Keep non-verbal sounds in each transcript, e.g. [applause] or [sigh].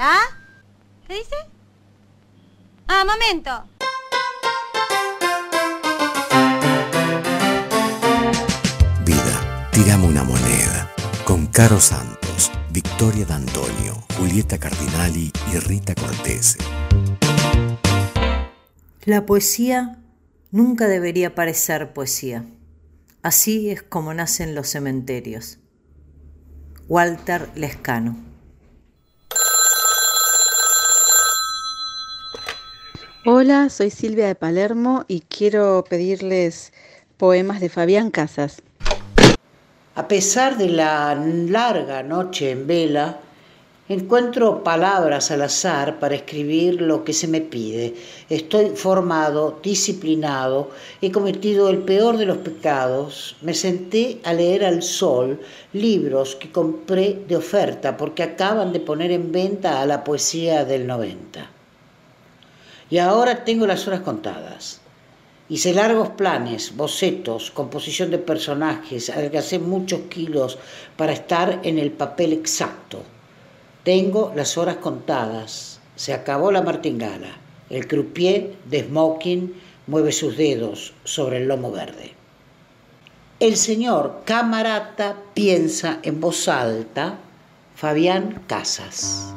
¿La? ¿Qué dice? Ah, momento. Vida, tirame una moneda. Con Caro Santos, Victoria D'Antonio, Julieta Cardinali y Rita Cortese. La poesía nunca debería parecer poesía. Así es como nacen los cementerios. Walter Lescano. Hola, soy Silvia de Palermo y quiero pedirles poemas de Fabián Casas. A pesar de la larga noche en vela, encuentro palabras al azar para escribir lo que se me pide. Estoy formado, disciplinado, he cometido el peor de los pecados. Me senté a leer al sol libros que compré de oferta porque acaban de poner en venta a la poesía del 90. Y ahora tengo las horas contadas. Hice largos planes, bocetos, composición de personajes, adelgacé muchos kilos para estar en el papel exacto. Tengo las horas contadas. Se acabó la martingala. El croupier de smoking mueve sus dedos sobre el lomo verde. El señor camarata piensa en voz alta Fabián Casas.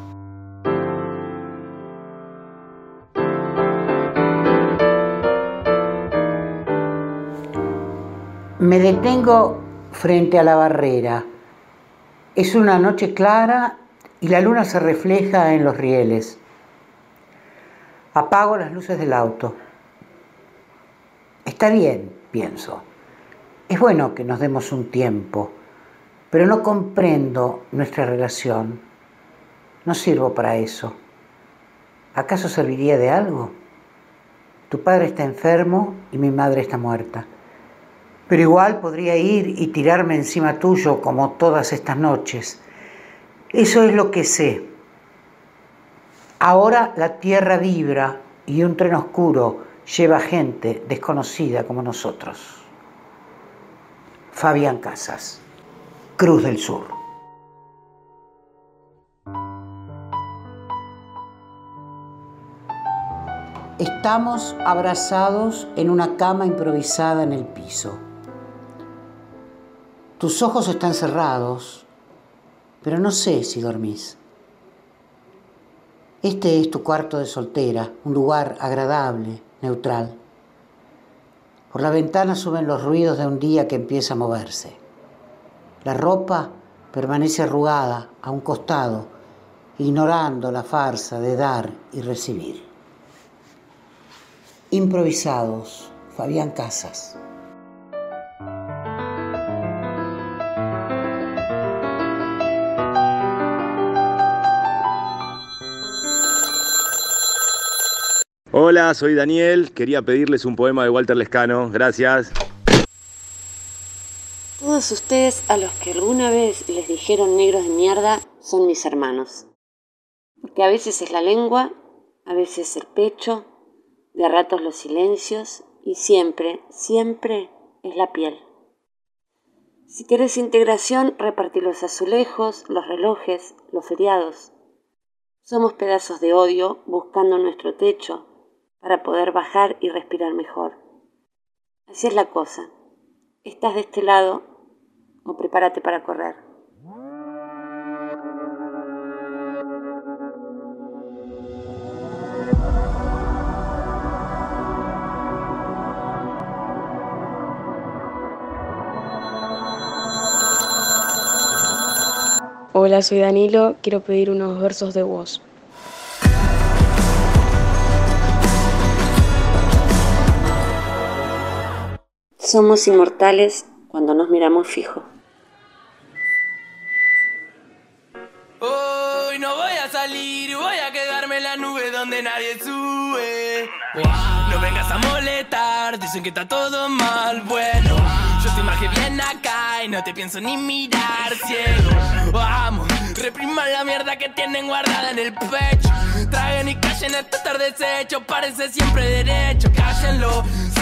Me detengo frente a la barrera. Es una noche clara y la luna se refleja en los rieles. Apago las luces del auto. Está bien, pienso. Es bueno que nos demos un tiempo, pero no comprendo nuestra relación. No sirvo para eso. ¿Acaso serviría de algo? Tu padre está enfermo y mi madre está muerta. Pero igual podría ir y tirarme encima tuyo como todas estas noches. Eso es lo que sé. Ahora la tierra vibra y un tren oscuro lleva gente desconocida como nosotros. Fabián Casas, Cruz del Sur. Estamos abrazados en una cama improvisada en el piso. Tus ojos están cerrados, pero no sé si dormís. Este es tu cuarto de soltera, un lugar agradable, neutral. Por la ventana suben los ruidos de un día que empieza a moverse. La ropa permanece arrugada a un costado, ignorando la farsa de dar y recibir. Improvisados, Fabián Casas. Hola, soy Daniel. Quería pedirles un poema de Walter Lescano. Gracias. Todos ustedes a los que alguna vez les dijeron negros de mierda son mis hermanos. Porque a veces es la lengua, a veces el pecho, de ratos los silencios y siempre, siempre es la piel. Si querés integración, repartí los azulejos, los relojes, los feriados. Somos pedazos de odio buscando nuestro techo, para poder bajar y respirar mejor. Así es la cosa. Estás de este lado o prepárate para correr. Hola, soy Danilo, quiero pedir unos versos de voz. Somos inmortales cuando nos miramos fijo. Hoy no voy a salir, voy a quedarme en la nube donde nadie sube. No vengas a molestar, dicen que está todo mal. Bueno, yo estoy más que bien acá y no te pienso ni mirar ciego. Vamos, repriman la mierda que tienen guardada en el pecho. Traguen y callen esto estar deshecho, parece siempre derecho. Cállenlo,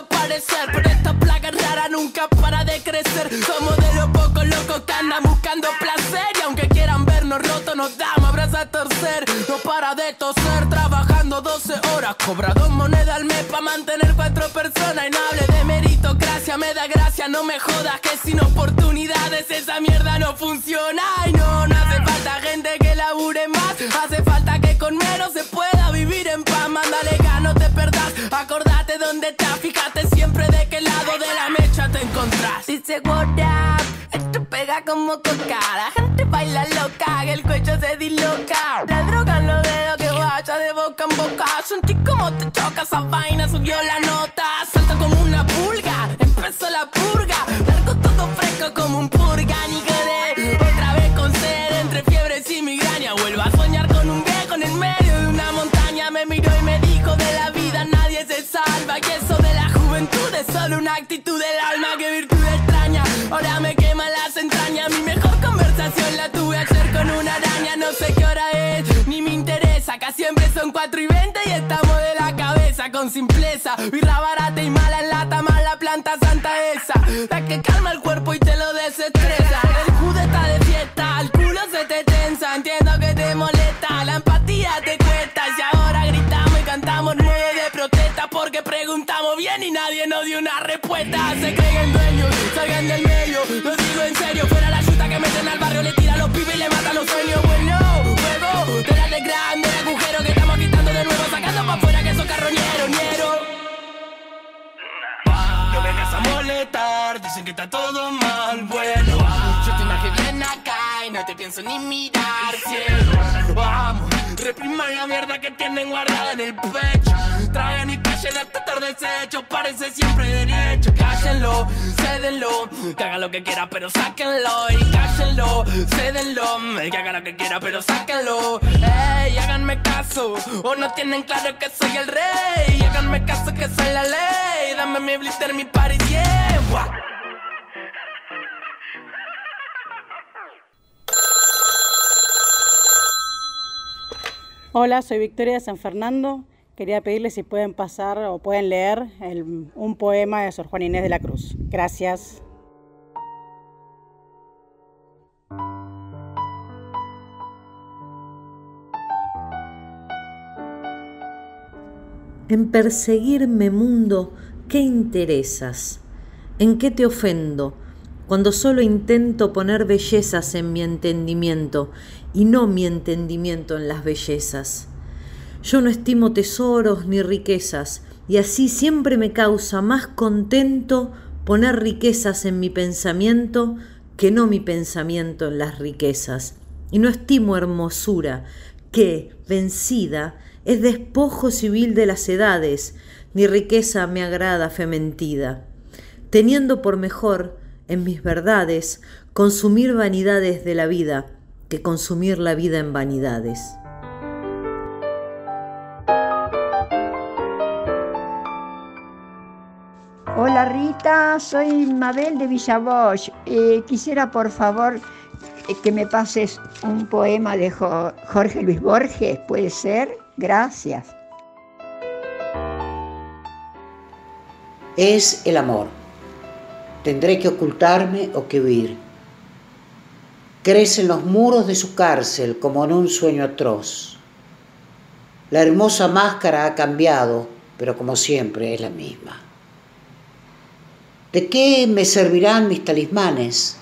Desaparecer. Pero esta plaga rara nunca para de crecer. Somos de los pocos locos que andan buscando placer. Y aunque quieran vernos rotos, nos damos abrazos a torcer. No para de toser, trabajando 12 horas. Cobra dos monedas al mes para mantener cuatro personas. Y no hable de meritocracia, me da gracia, no me jodas. Que sin oportunidades esa mierda no funciona. Esto pega como coca. La gente baila loca, que el cuello se disloca. La droga en los dedos que vaya de boca en boca. Sentí como te choca esa vaina, subió la nota. 4 y 20 y estamos de la cabeza con simpleza. Birra barata y mala en lata, mala planta santa esa. La que calma el cuerpo y te lo desestresa. El jude está de fiesta, el culo se te tensa. Entiendo que te molesta, la empatía te cuesta. Y ahora gritamos y cantamos nueve de protesta porque preguntamos bien y nadie nos dio una respuesta. Se creen dueños, salgan del medio. Está todo mal, bueno Yo te imagino bien acá y no te pienso ni mirar, cielo Vamos, repriman la mierda que tienen guardada en el pecho. Traen y callen hasta estar deshecho, parece siempre derecho. Cállenlo, cédenlo, que haga lo que quiera pero sáquenlo. Y cállenlo, cédenlo, que haga lo que quiera pero sáquenlo. Ey, háganme caso, o no tienen claro que soy el rey. Háganme caso que soy la ley, dame mi blister, mi party, yeah Hola, soy Victoria de San Fernando. Quería pedirles si pueden pasar o pueden leer el- un poema de Sor Juana Inés de la Cruz. Gracias. En perseguirme, mundo, ¿qué interesas? ¿En qué te ofendo? Cuando solo intento poner bellezas en mi entendimiento y no mi entendimiento en las bellezas. Yo no estimo tesoros ni riquezas, y así siempre me causa más contento poner riquezas en mi pensamiento que no mi pensamiento en las riquezas. Y no estimo hermosura, que, vencida, es despojo civil de las edades, ni riqueza me agrada fe mentida. Teniendo por mejor, en mis verdades, consumir vanidades de la vida, que consumir la vida en vanidades. Hola Rita, soy Mabel de Villavoz. Eh, quisiera por favor que me pases un poema de Jo- Jorge Luis Borges, ¿puede ser? Gracias. Es el amor. Tendré que ocultarme o que huir. Crece en los muros de su cárcel como en un sueño atroz. La hermosa máscara ha cambiado, pero como siempre es la misma. ¿De qué me servirán mis talismanes?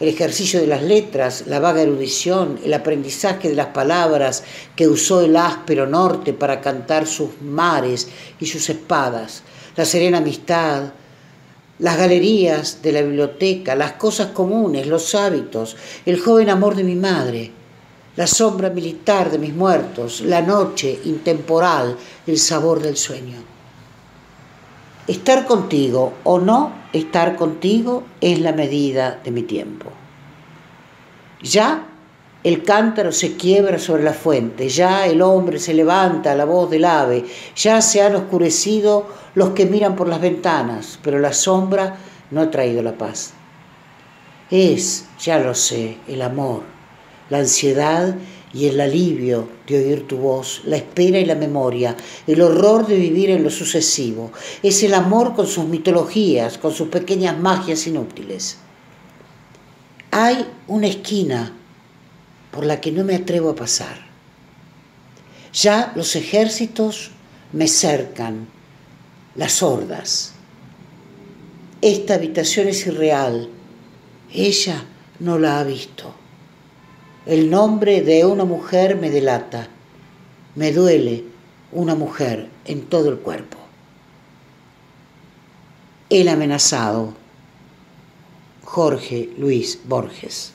El ejercicio de las letras, la vaga erudición, el aprendizaje de las palabras que usó el áspero norte para cantar sus mares y sus espadas, la serena amistad, las galerías de la biblioteca, las cosas comunes, los hábitos, el joven amor de mi madre, la sombra militar de mis muertos, la noche intemporal, el sabor del sueño. Estar contigo o no estar contigo es la medida de mi tiempo. Ya el cántaro se quiebra sobre la fuente, ya el hombre se levanta a la voz del ave, ya se han oscurecido los que miran por las ventanas, pero la sombra no ha traído la paz. Es, ya lo sé, el amor, la ansiedad y el alivio de oír tu voz, la espera y la memoria, el horror de vivir en lo sucesivo. Es el amor con sus mitologías, con sus pequeñas magias inútiles. Hay una esquina por la que no me atrevo a pasar. Ya los ejércitos me cercan, las hordas. Esta habitación es irreal. Ella no la ha visto. El nombre de una mujer me delata. Me duele una mujer en todo el cuerpo. El amenazado. Jorge Luis Borges.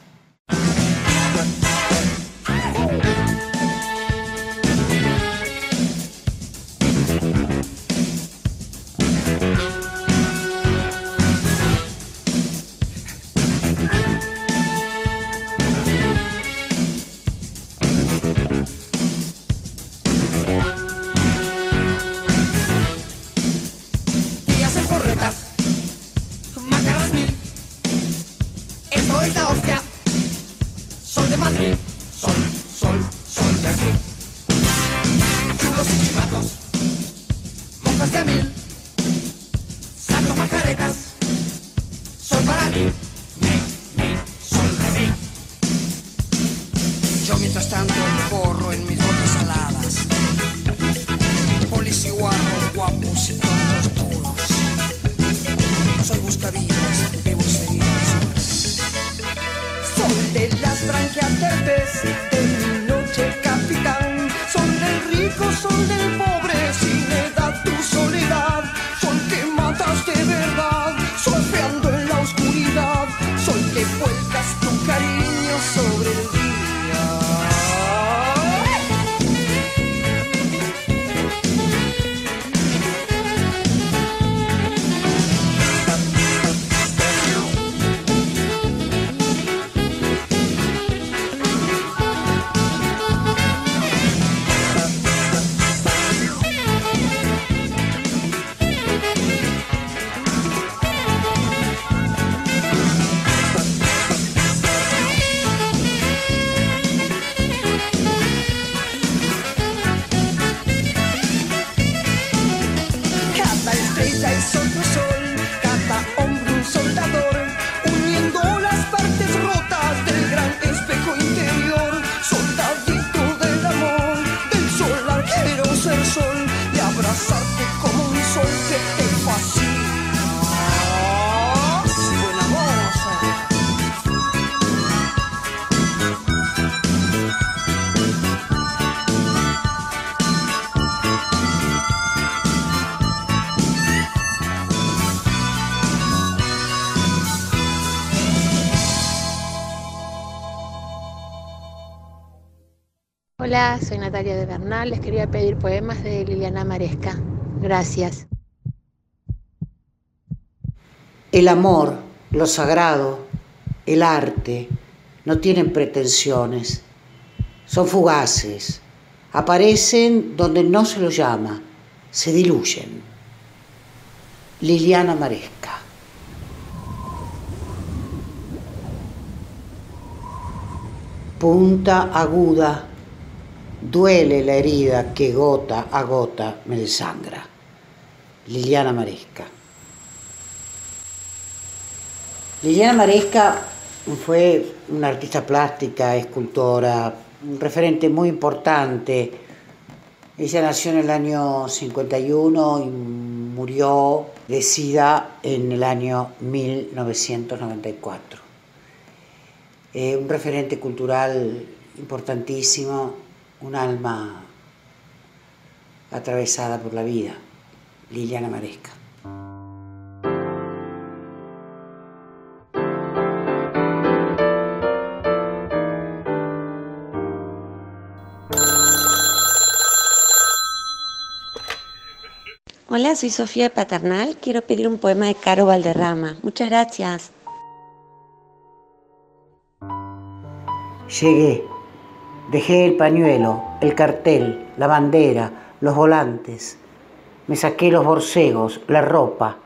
Eso es la hostia. Sol de Madrid, sol, sol, sol de aquí. Churros y chivatos, monjas de mil, sacos macaretas. Sol para mí, mi, mi, sol de mí. Yo mientras tanto corro en mi Hola, Les quería pedir poemas de Liliana Maresca. Gracias. El amor, lo sagrado, el arte no tienen pretensiones, son fugaces, aparecen donde no se los llama, se diluyen. Liliana Maresca. Punta aguda Duele la herida que gota a gota me desangra. Liliana Maresca. Liliana Maresca fue una artista plástica, escultora, un referente muy importante. Ella nació en el año 51 y murió de SIDA en el año 1994. Eh, un referente cultural importantísimo un alma atravesada por la vida, Liliana Maresca. Hola, soy Sofía Paternal. Quiero pedir un poema de Caro Valderrama. Muchas gracias. Llegué, dejé el pañuelo, el cartel, la bandera, los volantes, me saqué los borcegos, la ropa,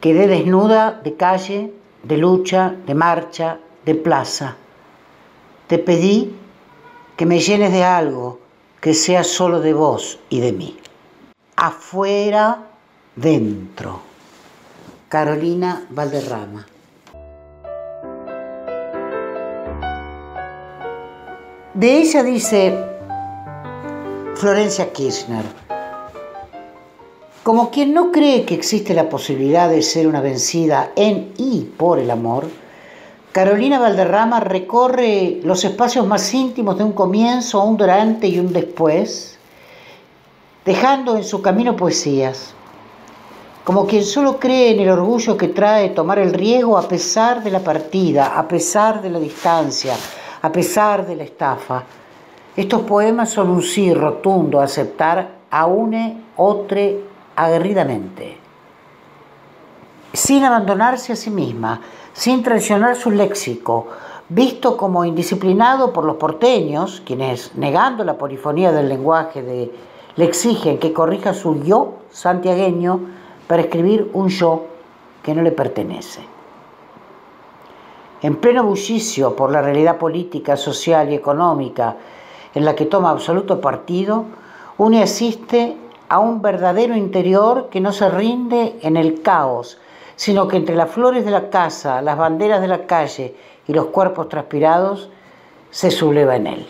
quedé desnuda de calle, de lucha, de marcha, de plaza. Te pedí que me llenes de algo que sea solo de vos y de mí. Afuera, dentro. Carolina Valderrama. De ella dice Florencia Kirchner, como quien no cree que existe la posibilidad de ser una vencida en y por el amor, Carolina Valderrama recorre los espacios más íntimos de un comienzo, un durante y un después, dejando en su camino poesías, como quien solo cree en el orgullo que trae tomar el riesgo a pesar de la partida, a pesar de la distancia, a pesar de la estafa. Estos poemas son un sí rotundo a aceptar a une, otre, aguerridamente, sin abandonarse a sí misma, sin traicionar su léxico, visto como indisciplinado por los porteños, quienes, negando la polifonía del lenguaje, le exigen que corrija su yo santiagueño para escribir un yo que no le pertenece. En pleno bullicio por la realidad política, social y económica en la que toma absoluto partido, une asiste a un verdadero interior que no se rinde en el caos, sino que entre las flores de la casa, las banderas de la calle y los cuerpos transpirados, se subleva en él.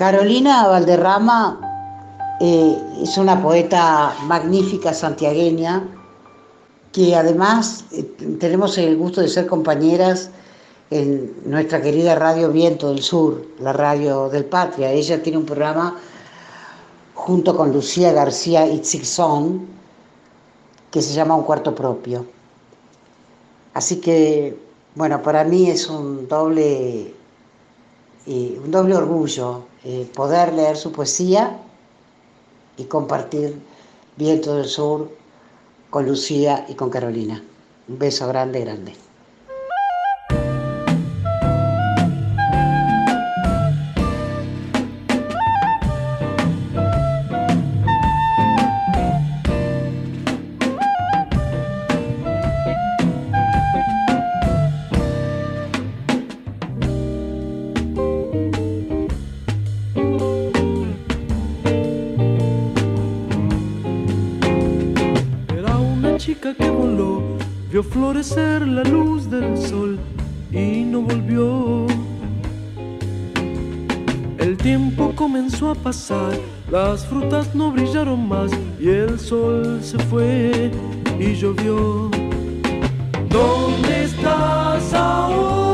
Carolina Valderrama eh, es una poeta magnífica santiagueña que además eh, tenemos el gusto de ser compañeras en nuestra querida radio Viento del Sur, la radio del Patria. Ella tiene un programa junto con Lucía García Itzigson que se llama Un Cuarto Propio. Así que, bueno, para mí es un doble, eh, un doble orgullo poder leer su poesía y compartir Viento del Sur con Lucía y con Carolina. Un beso grande, grande. La luz del sol y no volvió. El tiempo comenzó a pasar, las frutas no brillaron más y el sol se fue y llovió. ¿Dónde estás ahora?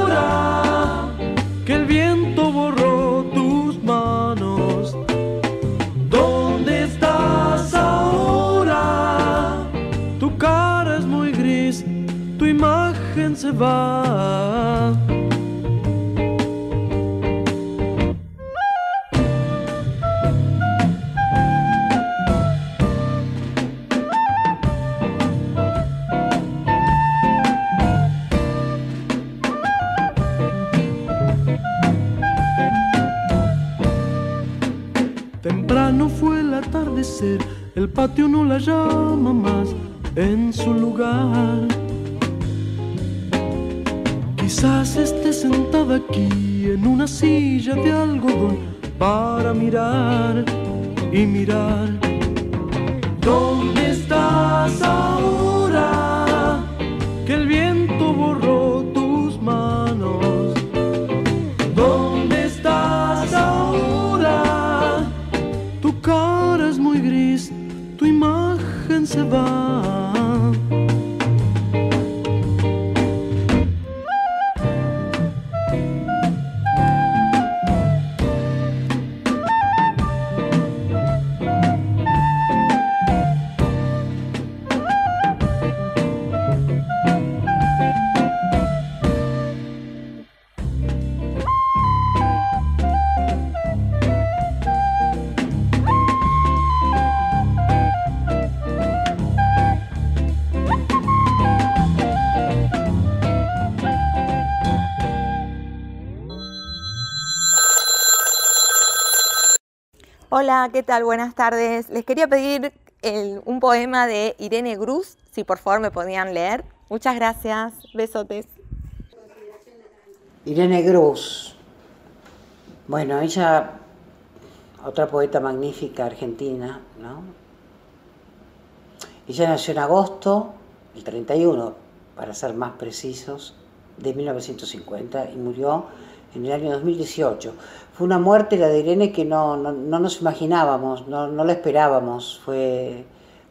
El patio no la llama más en su lugar. Quizás esté sentada aquí en una silla de algodón para mirar y mirar. ¿Dónde estás ahora? Hola, ¿qué tal? Buenas tardes. Les quería pedir un poema de Irene Gruz, si por favor me podían leer. Muchas gracias. Besotes. Irene Gruz. Bueno, ella, otra poeta magnífica argentina, ¿no? Ella nació en agosto, el 31, para ser más precisos, de 1950 y murió en el año 2018. Fue una muerte, la de Irene, que no, no, no nos imaginábamos, no, no la esperábamos, fue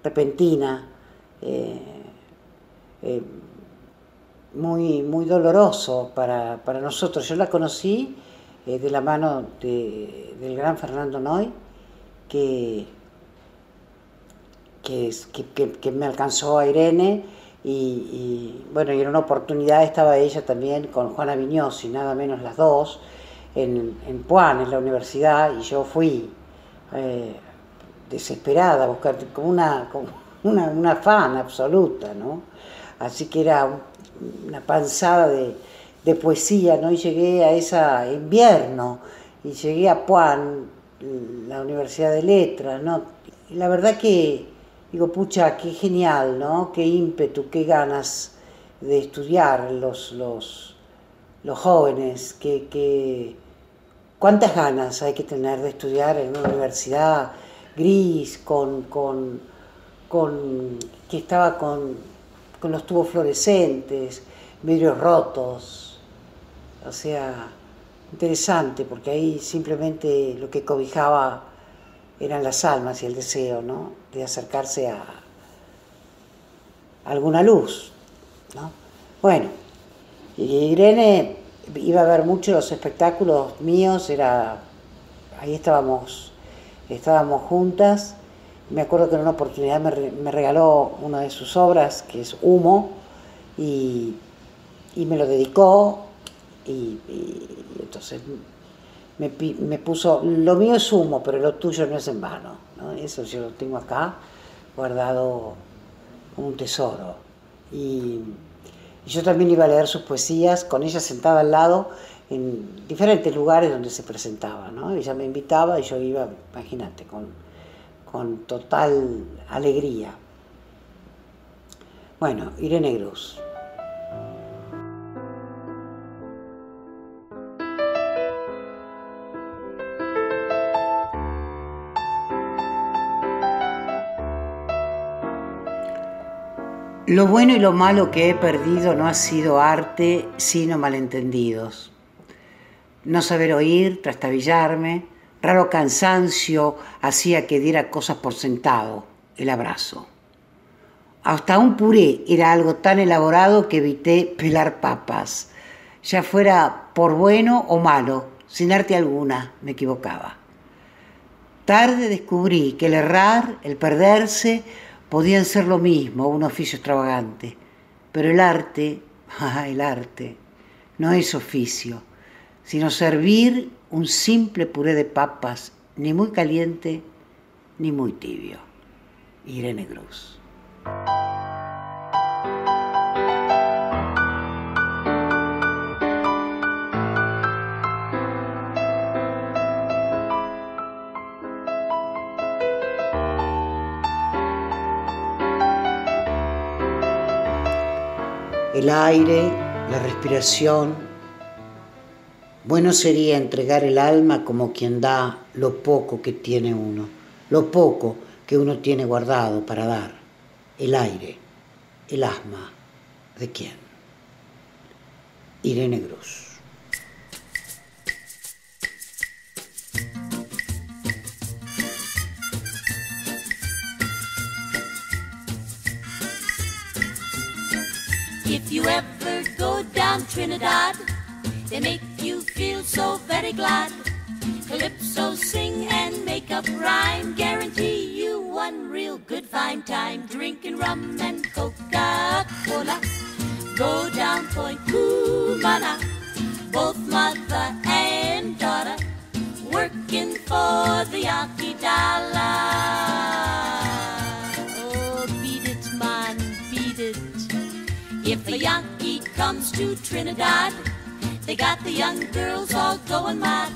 repentina. eh, eh, muy, muy doloroso para, para nosotros. Yo la conocí eh, de la mano de- del gran Fernando Noy, que, que- que- que me alcanzó a Irene y, bueno, y en una oportunidad estaba ella también con Juana Viñosi, nada menos las dos, en, en Puan, en la universidad, y yo fui eh, desesperada a buscar, como una, como una, una fan absoluta, ¿no? Así que era un- una panzada de, de poesía, ¿no? Y llegué a ese invierno, y llegué a Puan, la Universidad de Letras, ¿no? La verdad que, digo, pucha, qué genial, ¿no? Qué ímpetu, qué ganas de estudiar los, los, los jóvenes, que, que, cuántas ganas hay que tener de estudiar en una universidad gris, con, con, con que estaba con, con los tubos fluorescentes, vidrios rotos, o sea, interesante, porque ahí simplemente lo que cobijaba eran las almas y el deseo, ¿no? De acercarse a alguna luz, ¿no? Bueno, Irene iba a ver mucho los espectáculos míos, era, ahí estábamos, estábamos juntas. Me acuerdo que en una oportunidad me, re- me regaló una de sus obras, que es Humo, y, y me lo dedicó, y entonces me, me puso, lo mío es humo, pero lo tuyo no es en vano. ¿no? Eso yo lo tengo acá guardado como un tesoro. Y, yo también iba a leer sus poesías con ella sentada al lado en diferentes lugares donde se presentaba. ¿no? Ella me invitaba y yo iba, imagínate, con, con total alegría. Bueno, Irene Gruz. Lo bueno y lo malo que he perdido no ha sido arte, sino malentendidos. No saber oír, trastabillarme, raro cansancio hacía que diera cosas por sentado, el abrazo. Hasta un puré era algo tan elaborado que evité pelar papas, ya fuera por bueno o malo, sin arte alguna, me equivocaba. Tarde descubrí que el errar, el perderse, podían ser lo mismo, un oficio extravagante. Pero el arte, [laughs] ah, el arte, no es oficio, sino servir un simple puré de papas, ni muy caliente ni muy tibio. Irene Cruz. El aire, la respiración. Bueno sería entregar el alma como quien da lo poco que tiene uno, lo poco que uno tiene guardado para dar, el aire, el asma. ¿De quién? Irene Cruz. If you ever go down Trinidad, they make you feel so very glad. Calypso sing and make up rhyme, guarantee you one real good fine time. Drinking rum and Coca-Cola, go down Point Cumana, both mother and daughter, working for the Yankee dollar. A Yankee comes to Trinidad, they got the young girls all going mad.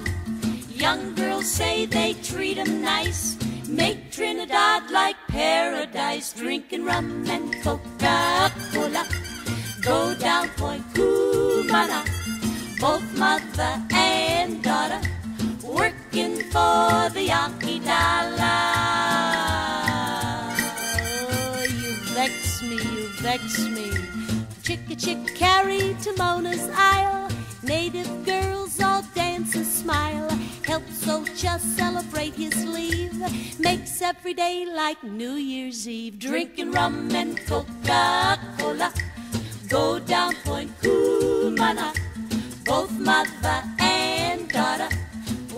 Young girls say they treat 'em nice. Make Trinidad like paradise. Drinking rum and Coca-Cola. Go down Point Cumana. Both mother and daughter working for the Yankee dollar. Oh, you vex me, you vex me. Chick a chick carry to Mona's Isle. Native girls all dance and smile. Helps Ocha celebrate his leave. Makes every day like New Year's Eve. Drinking rum and Coca-Cola. Go down Point Kumana. Both mother and daughter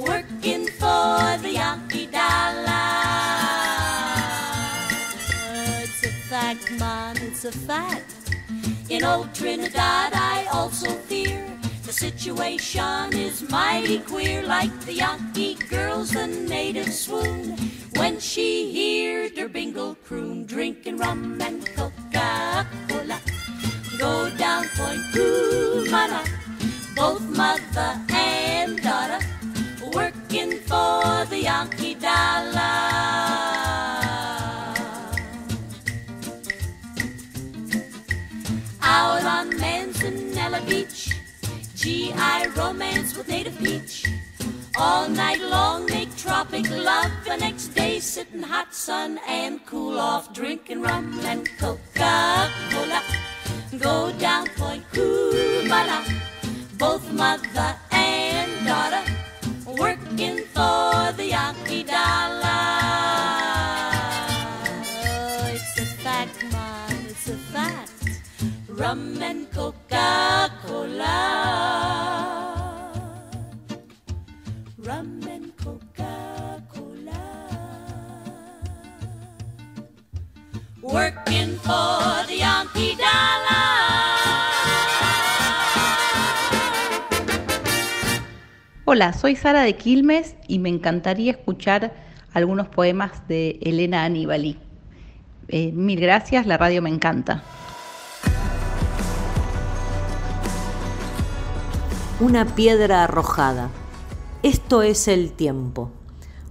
working for the Yankee dollar. It's a fact, man, it's a fact. In old Trinidad, I also fear the situation is mighty queer. Like the Yankee girls, the natives swoon when she hears their bingle croon, drinking rum and Coca-Cola. Go down Point Cumana, both mother with native peach. All night long make tropic love. The next day sit in hot sun and cool off, drinking rum and Coca-Cola. Go down Point Cumana, both mother and daughter working for the Yankee dollar. Oh, it's a fact, man, it's a fact. Rum and Coca-Cola. For the Yankee dollar. Hola, soy Sara de Quilmes y me encantaría escuchar algunos poemas de Elena Aníbali. Eh, mil gracias, la radio me encanta. Una piedra arrojada. Esto es el tiempo.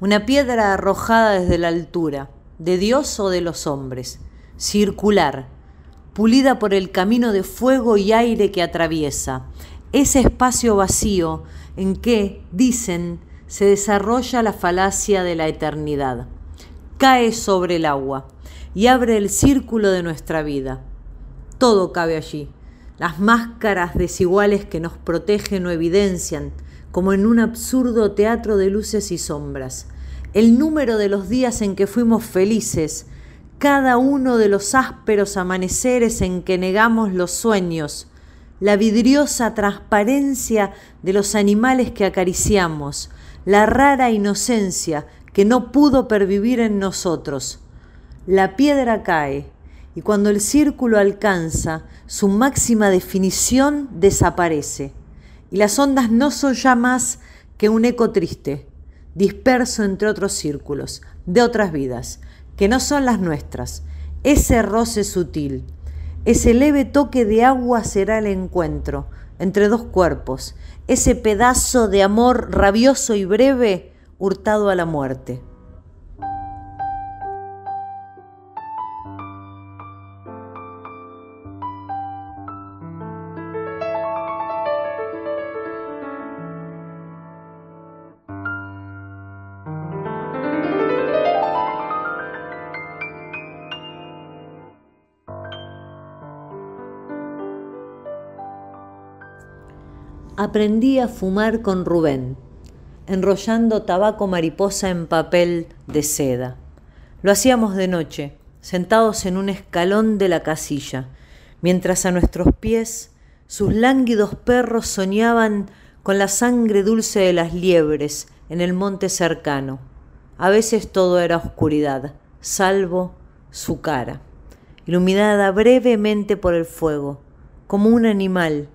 Una piedra arrojada desde la altura, de Dios o de los hombres, circular, pulida por el camino de fuego y aire que atraviesa, ese espacio vacío en que, dicen, se desarrolla la falacia de la eternidad. Cae sobre el agua y abre el círculo de nuestra vida. Todo cabe allí. Las máscaras desiguales que nos protegen o evidencian, como en un absurdo teatro de luces y sombras. El número de los días en que fuimos felices, cada uno de los ásperos amaneceres en que negamos los sueños, la vidriosa transparencia de los animales que acariciamos, la rara inocencia que no pudo pervivir en nosotros. La piedra cae y cuando el círculo alcanza su máxima definición desaparece y las ondas no son ya más que un eco triste, disperso entre otros círculos, de otras vidas, que no son las nuestras, ese roce sutil, ese leve toque de agua será el encuentro entre dos cuerpos, ese pedazo de amor rabioso y breve hurtado a la muerte. Aprendí a fumar con Rubén, enrollando tabaco mariposa en papel de seda. Lo hacíamos de noche, sentados en un escalón de la casilla, mientras a nuestros pies sus lánguidos perros soñaban con la sangre dulce de las liebres en el monte cercano. A veces todo era oscuridad, salvo su cara, iluminada brevemente por el fuego, como un animal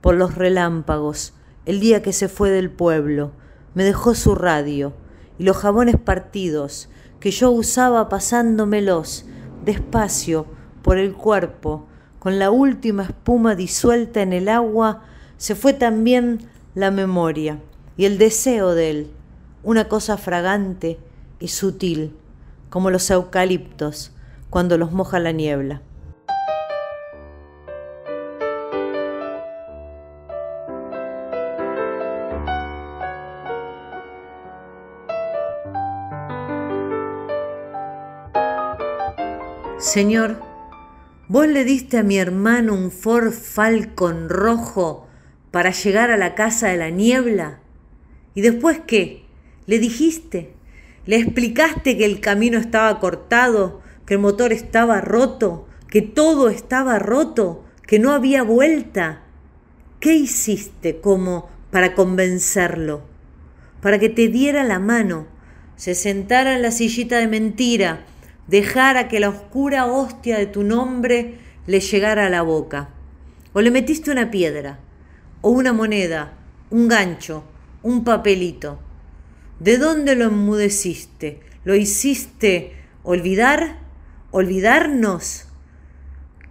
por los relámpagos, el día que se fue del pueblo, me dejó su radio y los jabones partidos que yo usaba pasándomelos despacio por el cuerpo, con la última espuma disuelta en el agua, se fue también la memoria y el deseo de él, una cosa fragante y sutil, como los eucaliptos cuando los moja la niebla. Señor, vos le diste a mi hermano un Ford Falcon rojo para llegar a la casa de la niebla. ¿Y después qué? ¿Le dijiste? ¿Le explicaste que el camino estaba cortado, que el motor estaba roto, que todo estaba roto, que no había vuelta? ¿Qué hiciste como para convencerlo? Para que te diera la mano, se sentara en la sillita de mentira, dejara que la oscura hostia de tu nombre le llegara a la boca. O le metiste una piedra, o una moneda, un gancho, un papelito. ¿De dónde lo enmudeciste? ¿Lo hiciste olvidar? ¿Olvidarnos?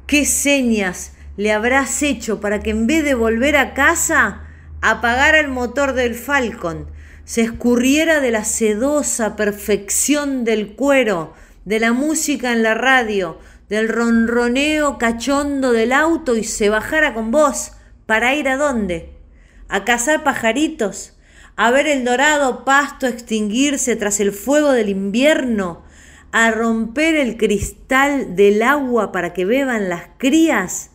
¿Qué señas le habrás hecho para que en vez de volver a casa, apagara el motor del Falcon, se escurriera de la sedosa perfección del cuero, de la música en la radio, del ronroneo cachondo del auto y se bajara con vos. ¿Para ir a dónde? ¿A cazar pajaritos? ¿A ver el dorado pasto extinguirse tras el fuego del invierno? ¿A romper el cristal del agua para que beban las crías?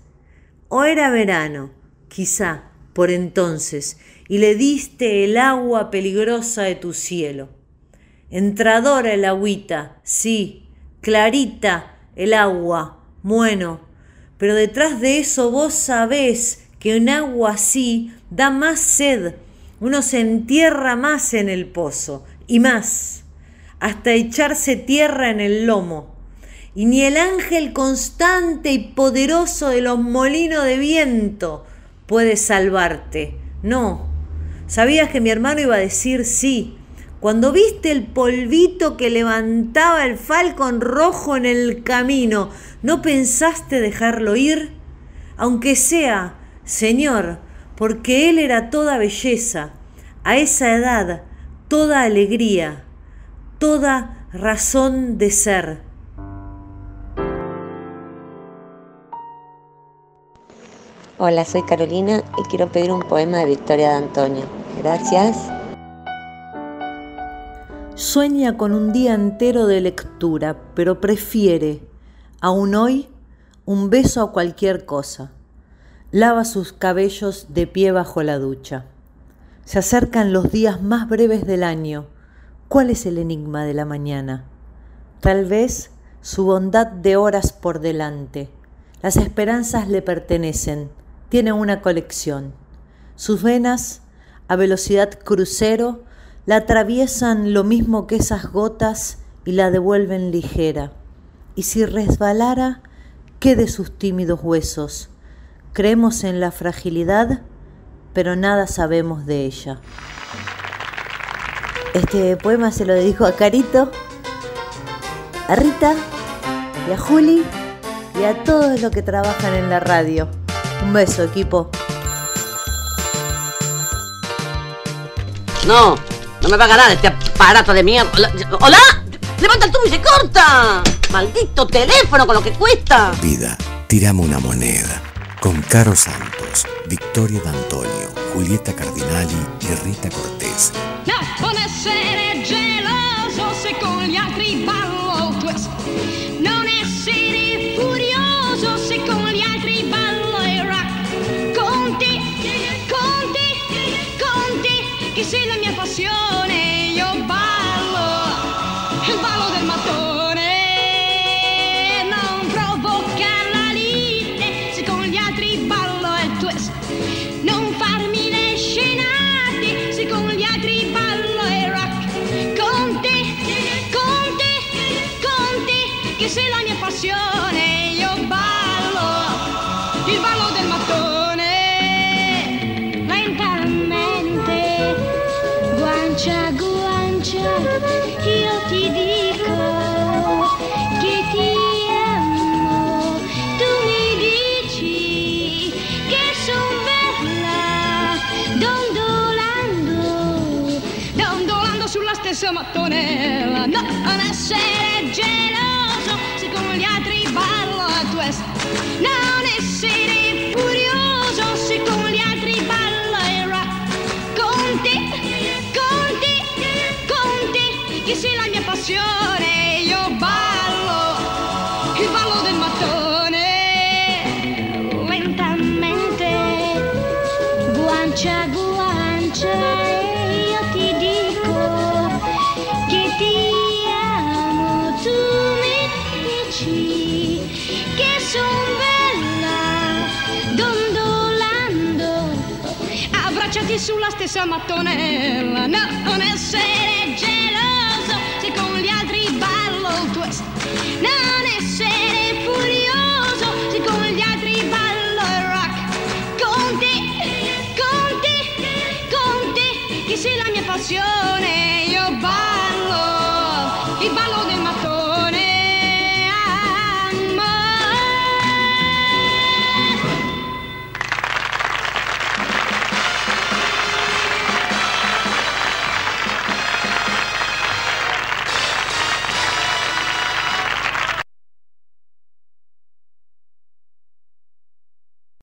¿O era verano? Quizá por entonces, y le diste el agua peligrosa de tu cielo. Entradora el agüita, sí, clarita el agua, bueno, pero detrás de eso vos sabés que un agua así da más sed, uno se entierra más en el pozo, y más, hasta echarse tierra en el lomo. Y ni el ángel constante y poderoso de los molinos de viento puede salvarte. No. ¿Sabías que mi hermano iba a decir sí? Cuando viste el polvito que levantaba el falcón rojo en el camino, ¿no pensaste dejarlo ir? Aunque sea, Señor, porque Él era toda belleza, a esa edad, toda alegría, toda razón de ser. Hola, soy Carolina y quiero pedir un poema de Victoria de Antonio. Gracias. Sueña con un día entero de lectura, pero prefiere, aún hoy, un beso a cualquier cosa. Lava sus cabellos de pie bajo la ducha. Se acercan los días más breves del año. ¿Cuál es el enigma de la mañana? Tal vez su bondad de horas por delante. Las esperanzas le pertenecen. Tiene una colección. Sus venas, a velocidad crucero, la atraviesan lo mismo que esas gotas y la devuelven ligera. Y si resbalara, ¿qué de sus tímidos huesos? Creemos en la fragilidad, pero nada sabemos de ella. Este poema se lo dedico a Carito, a Rita y a Juli y a todos los que trabajan en la radio. Un beso, equipo. No, no me va a ganar este aparato de mierda. ¡Hola! ¡Levanta el tubo y se corta! ¡Maldito teléfono con lo que cuesta! Vida, tirame una moneda. Con Caro Santos, Victoria D'Antonio, Julieta Cardinali y Rita Cortés. Non essere geloso se con gli altri che sei la mia passione. Io ballo, il ballo del mattone. Lentamente, guancia a guancia, io ti dico che ti amo. Tu mi dici che son bella, dondolando, abbracciati sulla stessa mattonella. No, non essere geloso passione